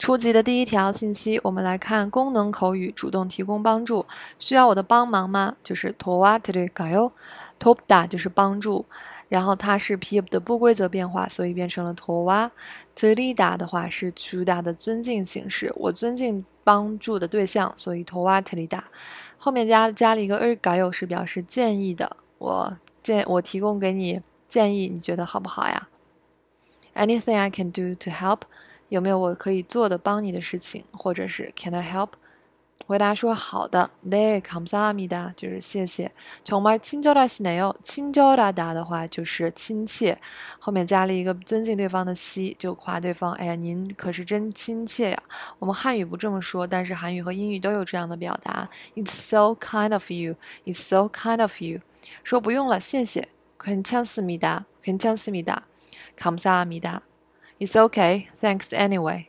初级的第一条信息，我们来看功能口语，主动提供帮助。需要我的帮忙吗？就是도와드릴까 요？ 돕다就是帮助，然后它是 p of 的不规则变化，所以变成了도와드리다的话是주다的尊敬形式。我尊敬帮助的对象，所以도와드리 다。 后面加加了一个을까요是表示建议的。我建我提供给你建议，你觉得好不好呀？Anything I can do to help？ 有没有我可以做的帮你的事情，或者是 Can I help？回答说好的。네감사합니다就是谢谢。정말친절하시네 요。 친절하다的话就是亲切，后面加了一个尊敬对方的시就夸对方。哎呀，您可是真亲切呀。我们汉语不这么说，但是韩语和英语都有这样的表达。It's so kind of you. It's so kind of you. 说不用了，谢谢。괜찮습니 다。 괜찮습니 다。 감사합니 다。 It's okay, thanks anyway.